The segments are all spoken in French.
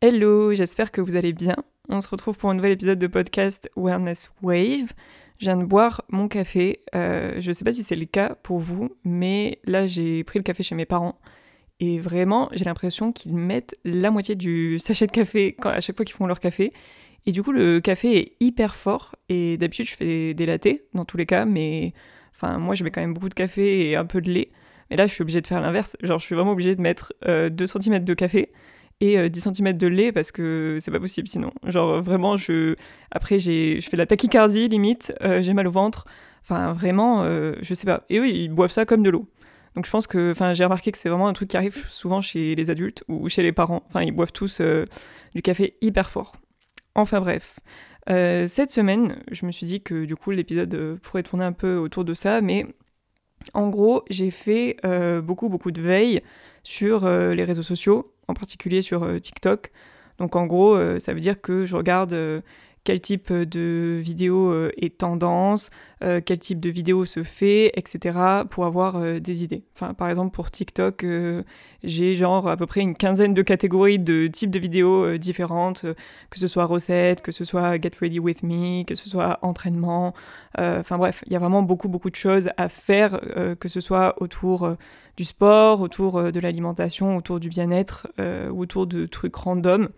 Hello, j'espère que vous allez bien. On se retrouve pour un nouvel épisode de podcast Wellness Wave. Je viens de boire mon café. Euh, je ne sais pas si c'est le cas pour vous, mais là j'ai pris le café chez mes parents. Et vraiment, j'ai l'impression qu'ils mettent la moitié du sachet de café à chaque fois qu'ils font leur café. Et du coup, le café est hyper fort. Et d'habitude, je fais des latés dans tous les cas, mais enfin, moi je mets quand même beaucoup de café et un peu de lait. Mais là, je suis obligée de faire l'inverse. Genre, je suis vraiment obligée de mettre 2 euh, cm de café et 10 euh, cm de lait parce que c'est pas possible sinon. Genre, vraiment, je. Après, je fais la tachycardie limite, euh, j'ai mal au ventre. Enfin, vraiment, je sais pas. Et oui, ils boivent ça comme de l'eau. Donc, je pense que. Enfin, j'ai remarqué que c'est vraiment un truc qui arrive souvent chez les adultes ou chez les parents. Enfin, ils boivent tous du café hyper fort. Enfin, bref. cette semaine, je me suis dit que du coup l'épisode pourrait tourner un peu autour de ça, mais en gros, j'ai fait euh, beaucoup, beaucoup de veille sur euh, les réseaux sociaux, en particulier sur euh, TikTok. Donc en gros, ça veut dire que je regarde quel type de vidéo euh, est tendance, euh, quel type de vidéo se fait, etc. pour avoir euh, des idées. Enfin, par exemple, pour TikTok, j'ai genre à peu près une quinzaine de catégories de types de vidéos différentes, que ce soit recettes, que ce soit get ready with me, que ce soit entraînement. Enfin bref, il y a vraiment beaucoup, beaucoup de choses à faire, que ce soit autour du sport, autour de l'alimentation, autour du bien-être ou autour de trucs random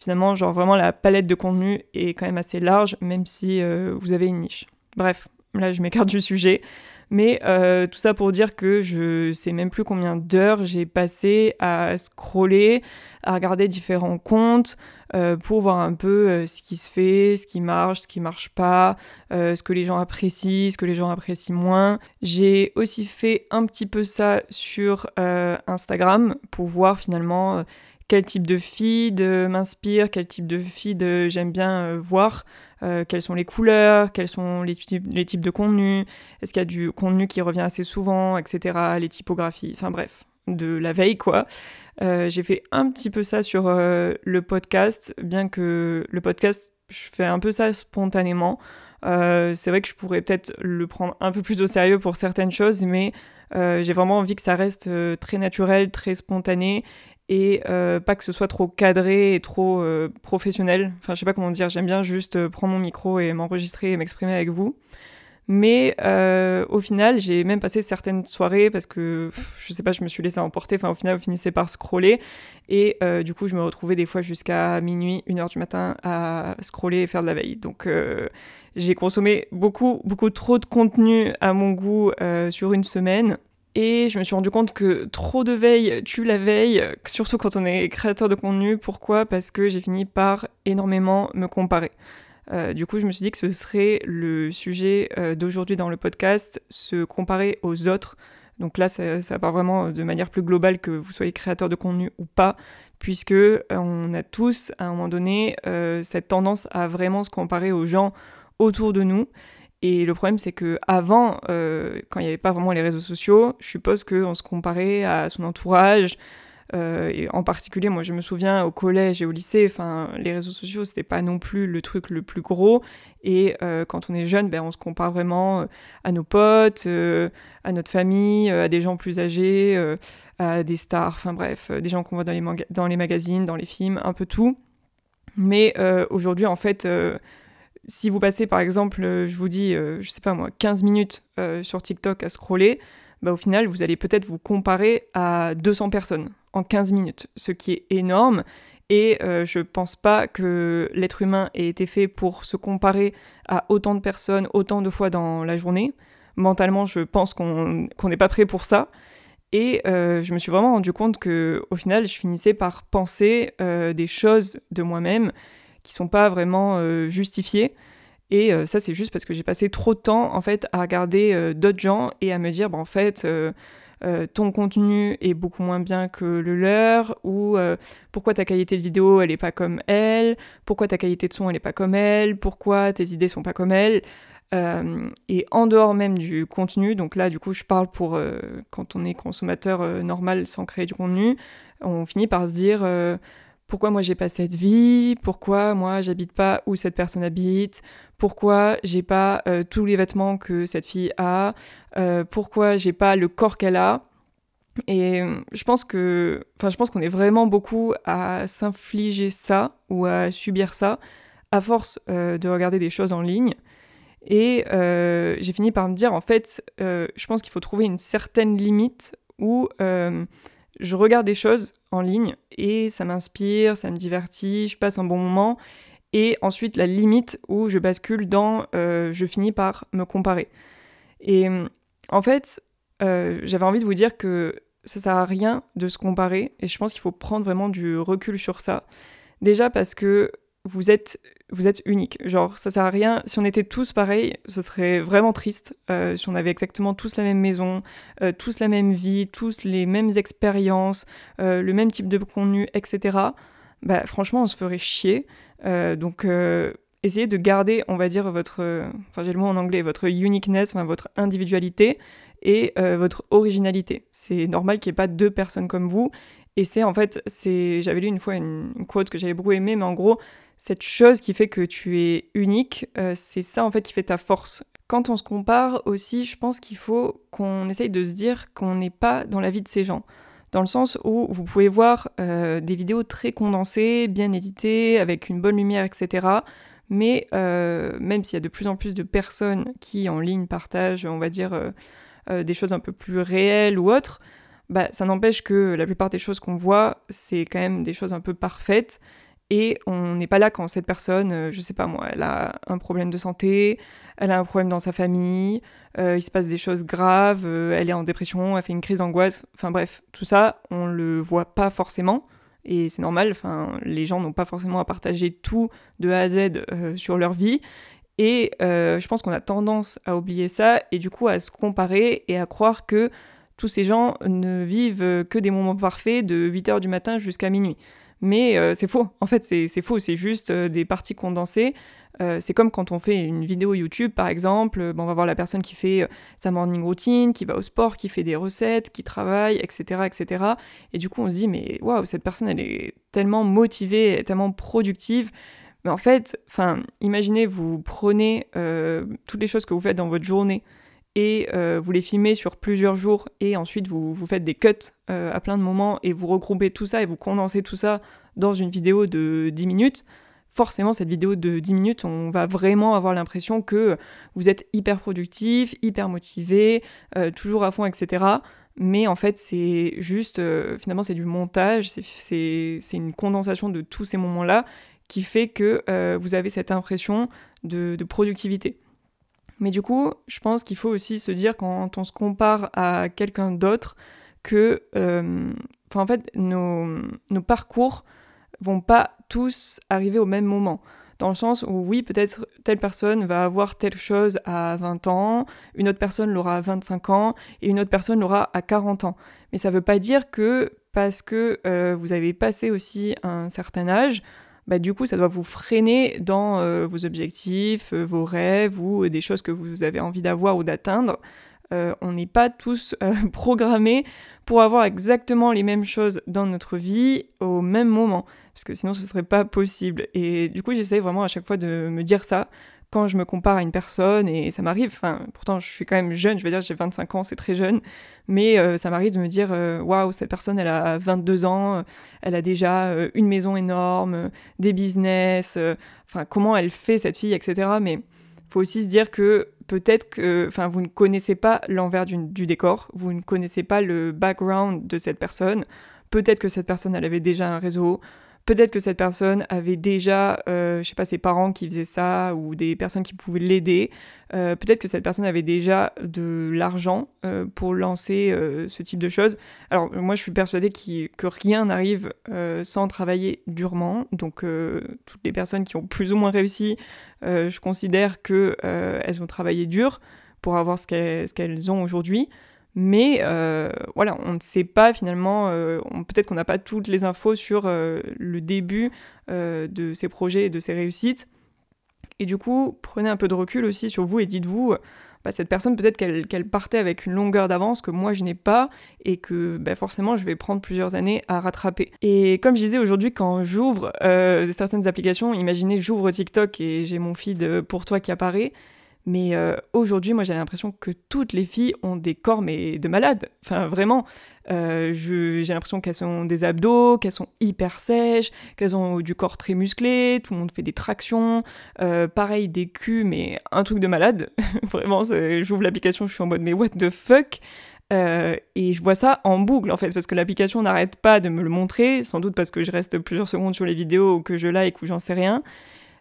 finalement, genre vraiment la palette de contenu est quand même assez large, même si euh, vous avez une niche. Bref, là je m'écarte du sujet. Mais euh, tout ça pour dire que je sais même plus combien d'heures j'ai passé à scroller, à regarder différents comptes euh, pour voir un peu ce qui se fait, ce qui marche, ce qui marche pas, ce que les gens apprécient, ce que les gens apprécient moins. J'ai aussi fait un petit peu ça sur Instagram pour voir finalement quel type de feed m'inspire, quel type de feed j'aime bien euh, voir, euh, quelles sont les couleurs, quels sont les, types de contenus, est-ce qu'il y a du contenu qui revient assez souvent, etc., les typographies, enfin bref, de la veille quoi. Euh, j'ai fait un petit peu ça sur le podcast, bien que le podcast, je fais un peu ça spontanément. c'est vrai que je pourrais peut-être le prendre un peu plus au sérieux pour certaines choses, mais j'ai vraiment envie que ça reste très naturel, très spontané et euh, pas que ce soit trop cadré et trop euh, professionnel. Enfin, je sais pas comment dire, j'aime bien juste euh, prendre mon micro et m'enregistrer et m'exprimer avec vous. Mais au final, j'ai même passé certaines soirées parce que je sais pas, je me suis laissé emporter. Enfin, au final, vous finissez par scroller et du coup, je me retrouvais des fois jusqu'à minuit, 1h du matin à scroller et faire de la veille. Donc, j'ai consommé beaucoup, beaucoup trop de contenu à mon goût sur une semaine. Et je me suis rendu compte que trop de veille tue la veille, surtout quand on est créateur de contenu. Pourquoi? Parce que j'ai fini par énormément me comparer. Euh, du coup, je me suis dit que ce serait le sujet euh, d'aujourd'hui dans le podcast, se comparer aux autres. Donc là, ça, part vraiment de manière plus globale que vous soyez créateur de contenu ou pas, puisque euh, on a tous, à un moment donné, cette tendance à vraiment se comparer aux gens autour de nous. Et le problème, c'est que avant, euh, quand il n'y avait pas vraiment les réseaux sociaux, je suppose qu'on se comparait à son entourage. Euh, et en particulier, moi, je me souviens au collège et au lycée, enfin, les réseaux sociaux, c'était pas non plus le truc le plus gros. Et euh, quand on est jeune, ben, on se compare vraiment à nos potes, à notre famille, à des gens plus âgés, à des stars, enfin bref, des gens qu'on voit dans les, dans les magazines, dans les films, un peu tout. Mais aujourd'hui, en fait si vous passez par exemple, euh, je vous dis, euh, je sais pas moi, 15 minutes euh, sur TikTok à scroller, bah, au final, vous allez peut-être vous comparer à 200 personnes en 15 minutes, ce qui est énorme. Et je pense pas que l'être humain ait été fait pour se comparer à autant de personnes, autant de fois dans la journée. Mentalement, je pense qu'on n'est pas prêt pour ça. Et je me suis vraiment rendu compte que, au final, je finissais par penser des choses de moi-même qui sont pas vraiment euh, justifiées. Et euh, ça, c'est juste parce que j'ai passé trop de temps en fait à regarder euh, d'autres gens et à me dire, bah, en fait, ton contenu est beaucoup moins bien que le leur, ou pourquoi ta qualité de vidéo elle est pas comme elle, pourquoi ta qualité de son elle est pas comme elle, pourquoi tes idées sont pas comme elle. et en dehors même du contenu, donc là du coup je parle pour quand on est consommateur normal sans créer du contenu, on finit par se dire pourquoi moi j'ai pas cette vie, pourquoi moi j'habite pas où cette personne habite, pourquoi j'ai pas euh, tous les vêtements que cette fille a, euh, pourquoi j'ai pas le corps qu'elle a. Et je pense que, enfin, je pense qu'on est vraiment beaucoup à s'infliger ça ou à subir ça à force de regarder des choses en ligne. Et j'ai fini par me dire, en fait, je pense qu'il faut trouver une certaine limite où je regarde des choses en ligne et ça m'inspire, ça me divertit, je passe un bon moment. Et ensuite, la limite où je bascule dans euh, je finis par me comparer. Et en fait, euh, j'avais envie de vous dire que ça sert à rien de se comparer et je pense qu'il faut prendre vraiment du recul sur ça. Déjà parce que vous êtes vous êtes unique. Genre, ça sert à rien. Si on était tous pareils, ce serait vraiment triste. Euh, si on avait exactement tous la même maison, euh, tous la même vie, tous les mêmes expériences, euh, le même type de contenu, etc. Bah, franchement, on se ferait chier. donc, essayez de garder, on va dire, votre. Enfin, j'ai le mot en anglais, votre uniqueness, votre individualité et votre originalité. C'est normal qu'il n'y ait pas deux personnes comme vous. Et c'est en fait, c'est, j'avais lu une fois une quote que j'avais beaucoup aimée, mais en gros, cette chose qui fait que tu es unique, euh, c'est ça en fait qui fait ta force. Quand on se compare aussi, je pense qu'il faut qu'on essaye de se dire qu'on n'est pas dans la vie de ces gens. Dans le sens où vous pouvez voir euh, des vidéos très condensées, bien éditées, avec une bonne lumière, etc. Mais euh, même s'il y a de plus en plus de personnes qui en ligne partagent, on va dire, des choses un peu plus réelles ou autres, bah, ça n'empêche que la plupart des choses qu'on voit, c'est quand même des choses un peu parfaites et on n'est pas là quand cette personne, euh, je sais pas moi, elle a un problème de santé, elle a un problème dans sa famille, euh, il se passe des choses graves, euh, elle est en dépression, elle fait une crise d'angoisse, enfin bref, tout ça, on le voit pas forcément. Et c'est normal, enfin, les gens n'ont pas forcément à partager tout de A à Z sur leur vie. Et je pense qu'on a tendance à oublier ça et du coup à se comparer et à croire que tous ces gens ne vivent que des moments parfaits de 8h du matin jusqu'à minuit. Mais euh, c'est faux. En fait, c'est faux. C'est juste euh, des parties condensées. Euh, c'est comme quand on fait une vidéo YouTube, par exemple. on va voir la personne qui fait sa morning routine, qui va au sport, qui fait des recettes, qui travaille, etc., etc. Et du coup, on se dit, mais waouh, cette personne, elle est tellement motivée, tellement productive. Mais en fait, enfin, imaginez, vous prenez toutes les choses que vous faites dans votre journée et euh, vous les filmez sur plusieurs jours et ensuite vous, vous faites des cuts euh, à plein de moments et vous regroupez tout ça et vous condensez tout ça dans une vidéo de 10 minutes, forcément cette vidéo de 10 minutes, on va vraiment avoir l'impression que vous êtes hyper productif, hyper motivé, euh, toujours à fond, etc. Mais en fait, c'est juste, finalement, c'est du montage, c'est une condensation de tous ces moments-là qui fait que vous avez cette impression de productivité. Mais du coup, je pense qu'il faut aussi se dire quand on se compare à quelqu'un d'autre que, euh, en fait, nos, nos parcours vont pas tous arriver au même moment. Dans le sens où oui, peut-être telle personne va avoir telle chose à 20 ans, une autre personne l'aura à 25 ans et une autre personne l'aura à 40 ans. Mais ça ne veut pas dire que parce que euh, vous avez passé aussi un certain âge, bah, du coup, ça doit vous freiner dans euh, vos objectifs, euh, vos rêves ou euh, des choses que vous avez envie d'avoir ou d'atteindre. on n'est pas tous programmés pour avoir exactement les mêmes choses dans notre vie au même moment, parce que sinon ce serait pas possible. Et du coup, j'essaie vraiment à chaque fois de me dire ça quand je me compare à une personne, et ça m'arrive, enfin, pourtant je suis quand même jeune, je veux dire, j'ai 25 ans, c'est très jeune, mais euh, ça m'arrive de me dire, euh, waouh, cette personne, elle a 22 ans, elle a déjà euh, une maison énorme, des business, enfin, comment elle fait cette fille, etc. Mais faut aussi se dire que peut-être que, vous ne connaissez pas l'envers du, du décor, vous ne connaissez pas le background de cette personne, peut-être que cette personne, elle avait déjà un réseau, Peut-être que cette personne avait déjà, euh, je sais pas, ses parents qui faisaient ça ou des personnes qui pouvaient l'aider. Euh, peut-être que cette personne avait déjà de l'argent euh, pour lancer ce type de choses. Alors moi, je suis persuadée que rien n'arrive sans travailler durement. Donc toutes les personnes qui ont plus ou moins réussi, je considère que elles ont travaillé dur pour avoir ce qu'elles ont aujourd'hui. Mais euh, voilà, on ne sait pas finalement, euh, peut-être qu'on n'a pas toutes les infos sur euh, le début de ces projets et de ces réussites. Et du coup, prenez un peu de recul aussi sur vous et dites-vous, bah, cette personne peut-être qu'elle partait avec une longueur d'avance que moi je n'ai pas et que bah, forcément je vais prendre plusieurs années à rattraper. Et comme je disais aujourd'hui, quand j'ouvre certaines applications, imaginez j'ouvre TikTok et j'ai mon feed pour toi qui apparaît, Mais aujourd'hui, moi j'ai l'impression que toutes les filles ont des corps mais de malades. Enfin vraiment, j'ai l'impression qu'elles ont des abdos, qu'elles sont hyper sèches, qu'elles ont du corps très musclé, tout le monde fait des tractions, pareil des culs mais un truc de malade. vraiment, j'ouvre l'application, je suis en mode mais what the fuck? Euh, et je vois ça en boucle en fait, parce que l'application n'arrête pas de me le montrer, sans doute parce que je reste plusieurs secondes sur les vidéos ou que je like ou j'en sais rien.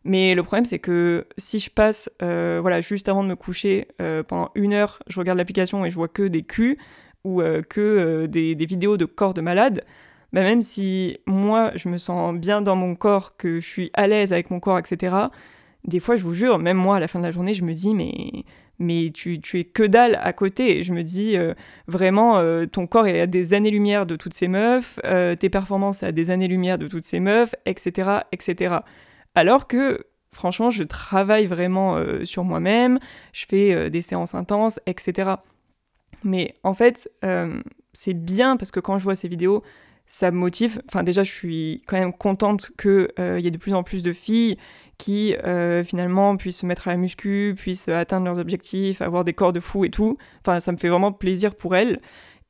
Mais le problème c'est que si je passe, euh, voilà, juste avant de me coucher, euh, pendant une heure, je regarde l'application et je vois que des culs ou que des, vidéos de corps de malades, bah même si moi je me sens bien dans mon corps, que je suis à l'aise avec mon corps, etc., des fois je vous jure, même moi à la fin de la journée, je me dis mais mais tu, tu, es que dalle à côté. Je me dis, euh, vraiment, euh, ton corps est à des années-lumière de toutes ces meufs, euh, tes performances à des années-lumière de toutes ces meufs, etc., etc. Alors que, franchement, je travaille vraiment sur moi-même, je fais des séances intenses, etc. Mais en fait, c'est bien parce que quand je vois ces vidéos, ça me motive. Enfin, déjà, je suis quand même contente qu'il y ait de plus en plus de filles qui euh, finalement puissent se mettre à la muscu, puissent atteindre leurs objectifs, avoir des corps de fou et tout. Enfin, ça me fait vraiment plaisir pour elles.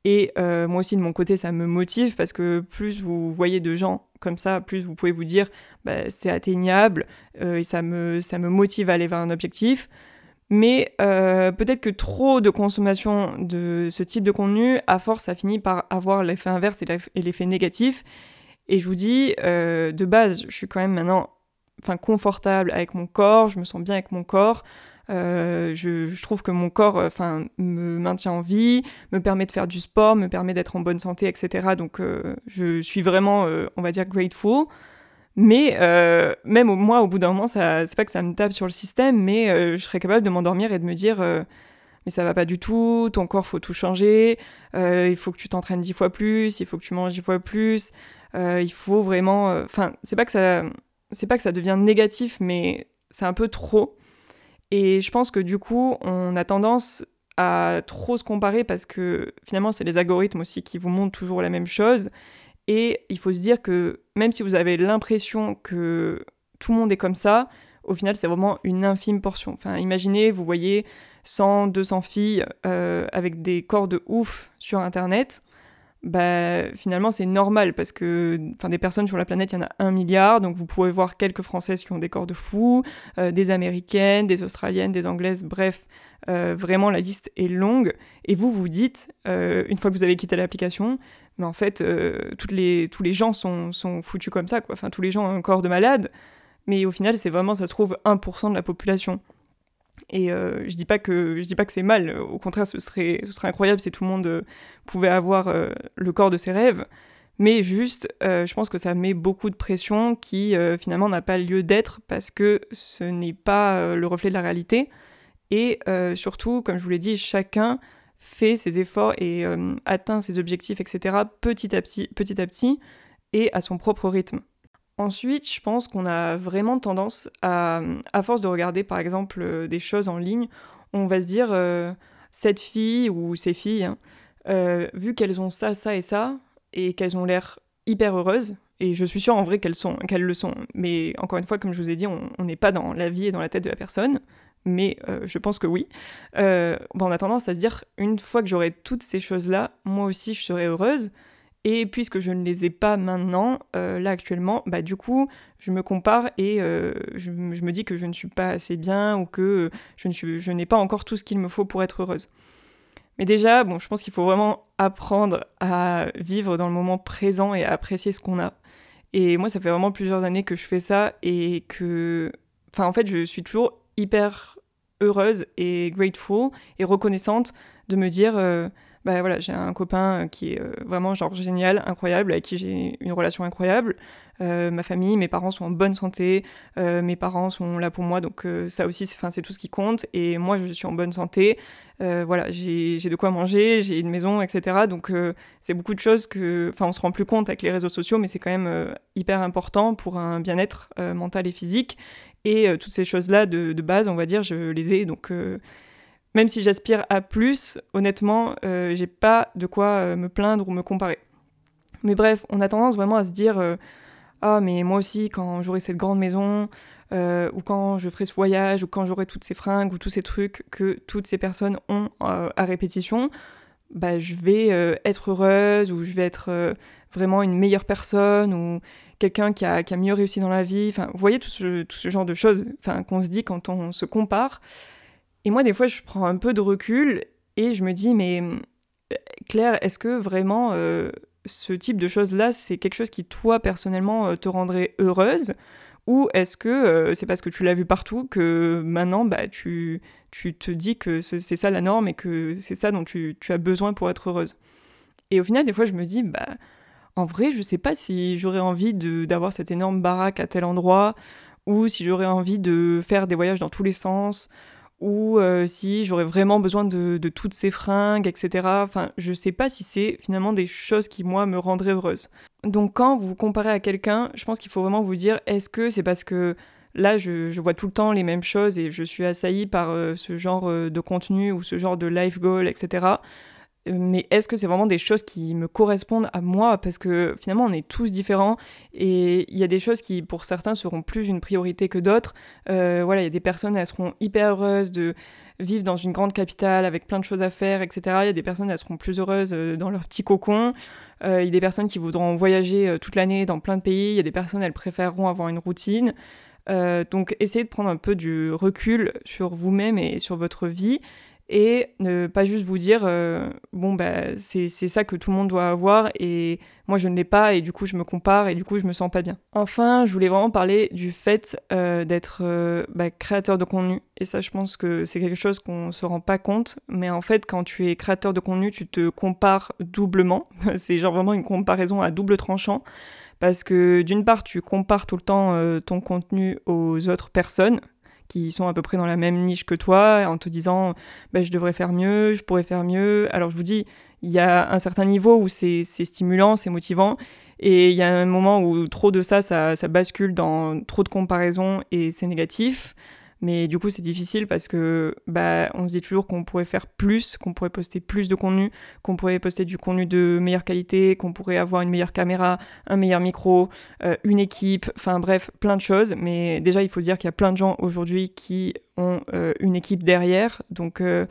Et euh, moi aussi, de mon côté, ça me motive parce que plus vous voyez de gens comme ça, plus vous pouvez vous dire bah, c'est atteignable euh, et ça me, ça me motive à aller vers un objectif. Mais peut-être que trop de consommation de ce type de contenu, à force, ça finit par avoir l'effet inverse et l'effet négatif. Et je vous dis, de base, je suis quand même maintenant confortable avec mon corps, je me sens bien avec mon corps. Euh, je, trouve que mon corps euh, enfin me maintient en vie, me permet de faire du sport, me permet d'être en bonne santé, etc. Donc euh, je suis vraiment, on va dire, grateful. Mais même moi, au bout d'un moment, c'est pas que ça me tape sur le système, mais je serais capable de m'endormir et de me dire mais ça va pas du tout, ton corps faut tout changer, il faut que tu t'entraînes dix fois plus, il faut que tu manges dix fois plus, il faut vraiment. Enfin, c'est pas que ça pas que ça devient négatif, mais c'est un peu trop. Et je pense que du coup, on a tendance à trop se comparer parce que finalement, c'est les algorithmes aussi qui vous montrent toujours la même chose. Et il faut se dire que même si vous avez l'impression que tout le monde est comme ça, au final, c'est vraiment une infime portion. Enfin, imaginez, vous voyez 100, 200 filles euh, avec des corps de ouf sur Internet bah, finalement c'est normal parce que enfin, des personnes sur la planète, il y en a un milliard, donc vous pouvez voir quelques Françaises qui ont des corps de fou, euh, des Américaines, des Australiennes, des Anglaises, bref, euh, vraiment la liste est longue. Et vous vous dites, euh, une fois que vous avez quitté l'application, mais en fait, toutes les, tous les gens sont, sont foutus comme ça, quoi. Enfin, tous les gens ont un corps de malade, mais au final, c'est vraiment, ça se trouve, 1% de la population. Et euh, je dis pas que je dis pas que c'est mal. Au contraire, ce serait ce serait incroyable si tout le monde euh, pouvait avoir euh, le corps de ses rêves. Mais juste, je pense que ça met beaucoup de pression qui finalement n'a pas lieu d'être parce que ce n'est pas le reflet de la réalité. Et surtout, comme je vous l'ai dit, chacun fait ses efforts et atteint ses objectifs, etc. petit à petit, petit à petit, et à son propre rythme. Ensuite, je pense qu'on a vraiment tendance à, à force de regarder par exemple euh, des choses en ligne, on va se dire euh, cette fille ou ces filles, hein, euh, vu qu'elles ont ça, ça et ça, et qu'elles ont l'air hyper heureuses, et je suis sûre en vrai qu'elles sont, qu'elles le sont, mais encore une fois, comme je vous ai dit, on n'est pas dans la vie et dans la tête de la personne, mais je pense que oui. on a tendance à se dire une fois que j'aurai toutes ces choses-là, moi aussi je serai heureuse. Et puisque je ne les ai pas maintenant, euh, là actuellement, bah du coup, je me compare et euh, je, me dis que je ne suis pas assez bien ou que je, ne suis, je n'ai pas encore tout ce qu'il me faut pour être heureuse. Mais déjà, bon, je pense qu'il faut vraiment apprendre à vivre dans le moment présent et à apprécier ce qu'on a. Et moi, ça fait vraiment plusieurs années que je fais ça et que, enfin, en fait, je suis toujours hyper heureuse et grateful et reconnaissante de me dire, euh, bah voilà, j'ai un copain euh, qui est euh, vraiment genre génial, incroyable, avec qui j'ai une relation incroyable. Euh, ma famille, mes parents sont en bonne santé, mes parents sont là pour moi, donc ça aussi, c'est tout ce qui compte. Et moi, je suis en bonne santé. voilà, j'ai de quoi manger, j'ai une maison, etc. Donc c'est beaucoup de choses que, enfin, on se rend plus compte avec les réseaux sociaux, mais c'est quand même hyper important pour un bien-être mental et physique. Et toutes ces choses-là de, de, base, on va dire, je les ai. Donc même si j'aspire à plus, honnêtement, euh, j'ai pas de quoi euh, me plaindre ou me comparer. Mais bref, on a tendance vraiment à se dire euh, ah mais moi aussi quand j'aurai cette grande maison, euh, ou quand je ferai ce voyage, ou quand j'aurai toutes ces fringues, ou tous ces trucs que toutes ces personnes ont à répétition, bah, je vais être heureuse, ou je vais être vraiment une meilleure personne, ou quelqu'un qui a, qui a, mieux réussi dans la vie. Enfin, vous voyez tout ce, tout ce genre de choses enfin, qu'on se dit quand on se compare. Et moi, des fois, je prends un peu de recul et je me dis, mais Claire, est-ce que vraiment ce type de choses-là, c'est quelque chose qui, toi, personnellement, te rendrait heureuse ou est-ce que euh, c'est parce que tu l'as vu partout que maintenant bah, tu, te dis que c'est ça la norme et que c'est ça dont tu, as besoin pour être heureuse? Et au final, des fois, je me dis, bah, en vrai, je sais pas si j'aurais envie d'avoir cette énorme baraque à tel endroit ou si j'aurais envie de faire des voyages dans tous les sens ou euh, si j'aurais vraiment besoin de, toutes ces fringues, etc. Enfin, je sais pas si c'est finalement des choses qui, moi, me rendraient heureuse. Donc, quand vous vous comparez à quelqu'un, je pense qu'il faut vraiment vous dire est-ce que c'est parce que là, je, je, vois tout le temps les mêmes choses et je suis assaillie par euh, ce genre euh, de contenu ou ce genre de life goal, etc mais est-ce que c'est vraiment des choses qui me correspondent à moi? Parce que finalement, on est tous différents et il y a des choses qui, pour certains, seront plus une priorité que d'autres. Euh, voilà, il y a des personnes, elles seront hyper heureuses de vivre dans une grande capitale avec plein de choses à faire, etc. Il y a des personnes, elles seront plus heureuses euh, dans leur petit cocon. Euh, il y a des personnes qui voudront voyager toute l'année dans plein de pays. Il y a des personnes, elles préféreront avoir une routine. donc, essayez de prendre un peu du recul sur vous-même et sur votre vie et ne pas juste vous dire euh, bon bah c'est ça que tout le monde doit avoir et moi je ne l'ai pas et du coup je me compare et du coup je me sens pas bien. Enfin, je voulais vraiment parler du fait euh, d'être euh, bah, créateur de contenu et ça je pense que c'est quelque chose qu'on se rend pas compte mais en fait quand tu es créateur de contenu tu te compares doublement c'est genre vraiment une comparaison à double tranchant parce que d'une part tu compares tout le temps ton contenu aux autres personnes qui sont à peu près dans la même niche que toi, en te disant bah, je devrais faire mieux, je pourrais faire mieux. Alors je vous dis, il y a un certain niveau où c'est stimulant, c'est motivant, et il y a un moment où trop de ça, ça, ça bascule dans trop de comparaisons et c'est négatif. Mais du coup, c'est difficile parce que bah, on se dit toujours qu'on pourrait faire plus, qu'on pourrait poster plus de contenu, qu'on pourrait poster du contenu de meilleure qualité, qu'on pourrait avoir une meilleure caméra, un meilleur micro, euh, une équipe, enfin bref, plein de choses. Mais déjà, il faut se dire qu'il y a plein de gens aujourd'hui qui ont euh, une équipe derrière. Donc, euh,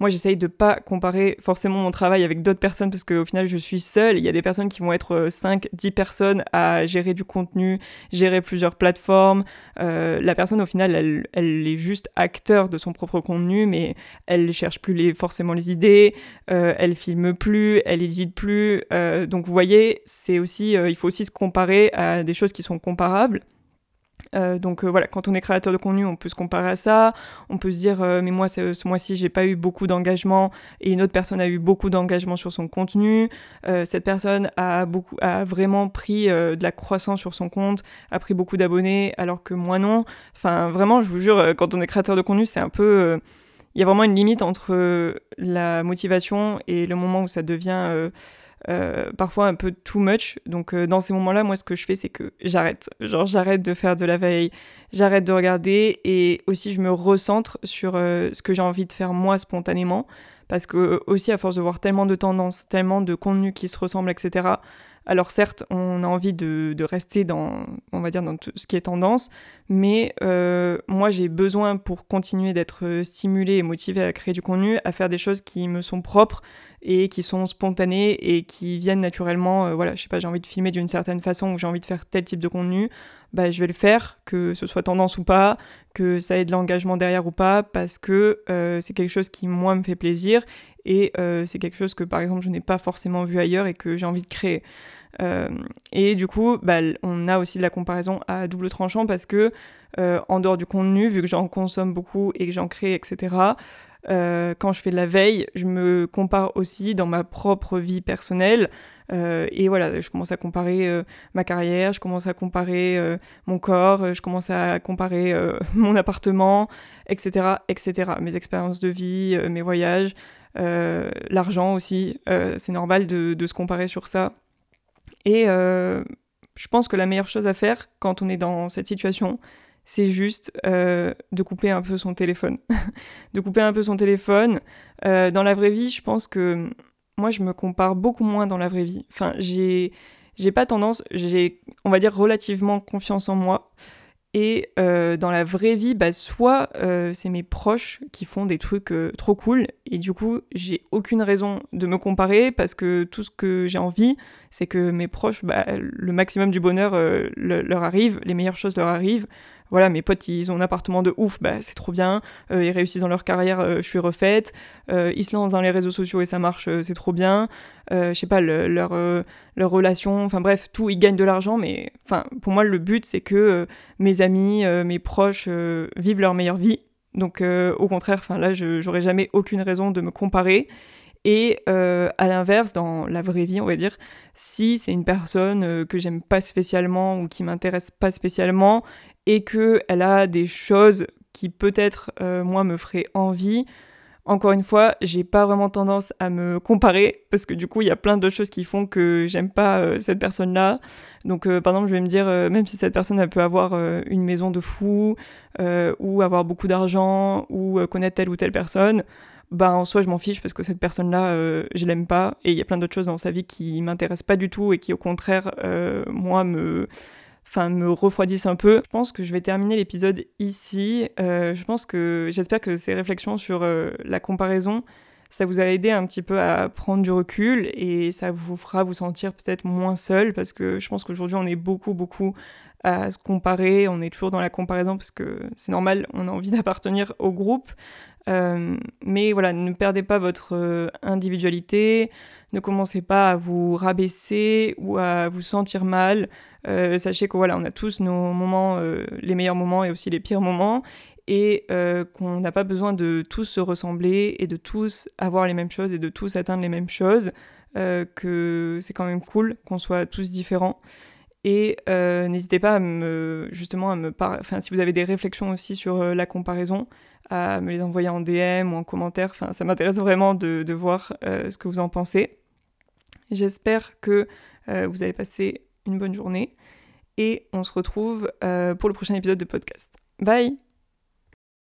moi, j'essaye de pas comparer forcément mon travail avec d'autres personnes parce qu'au final, je suis seule. Il y a des personnes qui vont être 5, euh, 10 personnes à gérer du contenu, gérer plusieurs plateformes. Euh, la personne, au final, elle, elle, est juste acteur de son propre contenu, mais elle cherche plus les, forcément les idées, euh, elle filme plus, elle édite plus. donc, vous voyez, c'est aussi, il faut aussi se comparer à des choses qui sont comparables. Euh, donc euh, voilà, quand on est créateur de contenu, on peut se comparer à ça. On peut se dire, euh, mais moi, ce mois-ci, j'ai pas eu beaucoup d'engagement et une autre personne a eu beaucoup d'engagement sur son contenu. cette personne a, beaucoup, a vraiment pris de la croissance sur son compte, a pris beaucoup d'abonnés, alors que moi non. Enfin, vraiment, je vous jure, quand on est créateur de contenu, c'est un peu. Il y a vraiment une limite entre la motivation et le moment où ça devient euh, parfois un peu too much. Donc euh, dans ces moments-là, moi ce que je fais c'est que j'arrête. Genre j'arrête de faire de la veille, j'arrête de regarder et aussi je me recentre sur euh, ce que j'ai envie de faire moi spontanément. Parce que aussi à force de voir tellement de tendances, tellement de contenus qui se ressemblent, etc. Alors certes, on a envie de, de, rester dans, on va dire, dans tout ce qui est tendance, mais moi j'ai besoin pour continuer d'être stimulé et motivé à créer du contenu, à faire des choses qui me sont propres, et qui sont spontanées et qui viennent naturellement. Euh, voilà, je sais pas, j'ai envie de filmer d'une certaine façon ou j'ai envie de faire tel type de contenu, bah je vais le faire, que ce soit tendance ou pas, que ça ait de l'engagement derrière ou pas, parce que euh, c'est quelque chose qui moi me fait plaisir et euh, c'est quelque chose que par exemple je n'ai pas forcément vu ailleurs et que j'ai envie de créer. Et du coup, bah, on a aussi de la comparaison à double tranchant parce que en dehors du contenu, vu que j'en consomme beaucoup et que j'en crée, etc., euh, quand je fais de la veille, je me compare aussi dans ma propre vie personnelle. Euh, et voilà, je commence à comparer euh, ma carrière, je commence à comparer mon corps, je commence à comparer mon appartement, etc., etc. Mes expériences de vie, mes voyages, l'argent aussi. c'est normal de, se comparer sur ça. Et je pense que la meilleure chose à faire quand on est dans cette situation, c'est juste euh, de couper un peu son téléphone. de couper un peu son téléphone. Euh, dans la vraie vie, je pense que moi, je me compare beaucoup moins dans la vraie vie. Enfin, j'ai j'ai pas tendance, j'ai, on va dire, relativement confiance en moi. Et euh, dans la vraie vie, bah, soit euh, c'est mes proches qui font des trucs euh, trop cool, et du coup, j'ai aucune raison de me comparer parce que tout ce que j'ai envie, c'est que mes proches, bah, le maximum du bonheur leur arrive, les meilleures choses leur arrivent voilà, mes potes, ils ont un appartement de ouf, bah, c'est trop bien, euh, ils réussissent dans leur carrière, euh, je suis refaite, euh, ils se lancent dans les réseaux sociaux et ça marche, c'est trop bien, je sais pas, leur, leur relation, enfin bref, tout, ils gagnent de l'argent, mais enfin, pour moi, le but, c'est que mes amis, mes proches vivent leur meilleure vie. Donc, au contraire, enfin là, j'aurais jamais aucune raison de me comparer. Et à l'inverse, dans la vraie vie, on va dire, si c'est une personne que j'aime pas spécialement ou qui m'intéresse pas spécialement et qu'elle a des choses qui peut-être euh, moi me feraient envie. Encore une fois, j'ai pas vraiment tendance à me comparer parce que du coup, il y a plein d'autres choses qui font que j'aime pas euh, cette personne-là. Donc, euh, par exemple, je vais me dire, même si cette personne elle peut avoir une maison de fou ou avoir beaucoup d'argent ou connaître telle ou telle personne, bah en soi, je m'en fiche parce que cette personne-là, je l'aime pas et il y a plein d'autres choses dans sa vie qui m'intéressent pas du tout et qui, au contraire, moi, me enfin me refroidissent un peu. Je pense que je vais terminer l'épisode ici. Euh, je pense que j'espère que ces réflexions sur euh, la comparaison, ça vous a aidé un petit peu à prendre du recul et ça vous fera vous sentir peut-être moins seul parce que je pense qu'aujourd'hui on est beaucoup beaucoup à se comparer, on est toujours dans la comparaison parce que c'est normal, on a envie d'appartenir au groupe. Euh, mais voilà, ne perdez pas votre individualité, ne commencez pas à vous rabaisser ou à vous sentir mal. Euh, sachez que voilà, on a tous nos moments, euh, les meilleurs moments et aussi les pires moments, et euh, qu'on n'a pas besoin de tous se ressembler et de tous avoir les mêmes choses et de tous atteindre les mêmes choses, que c'est quand même cool qu'on soit tous différents. Et n'hésitez pas à me, justement, à me enfin, si vous avez des réflexions aussi sur la comparaison, à me les envoyer en DM ou en commentaire. Enfin, ça m'intéresse vraiment de, voir ce que vous en pensez. J'espère que vous allez passer une bonne journée et on se retrouve euh, pour le prochain épisode de podcast. Bye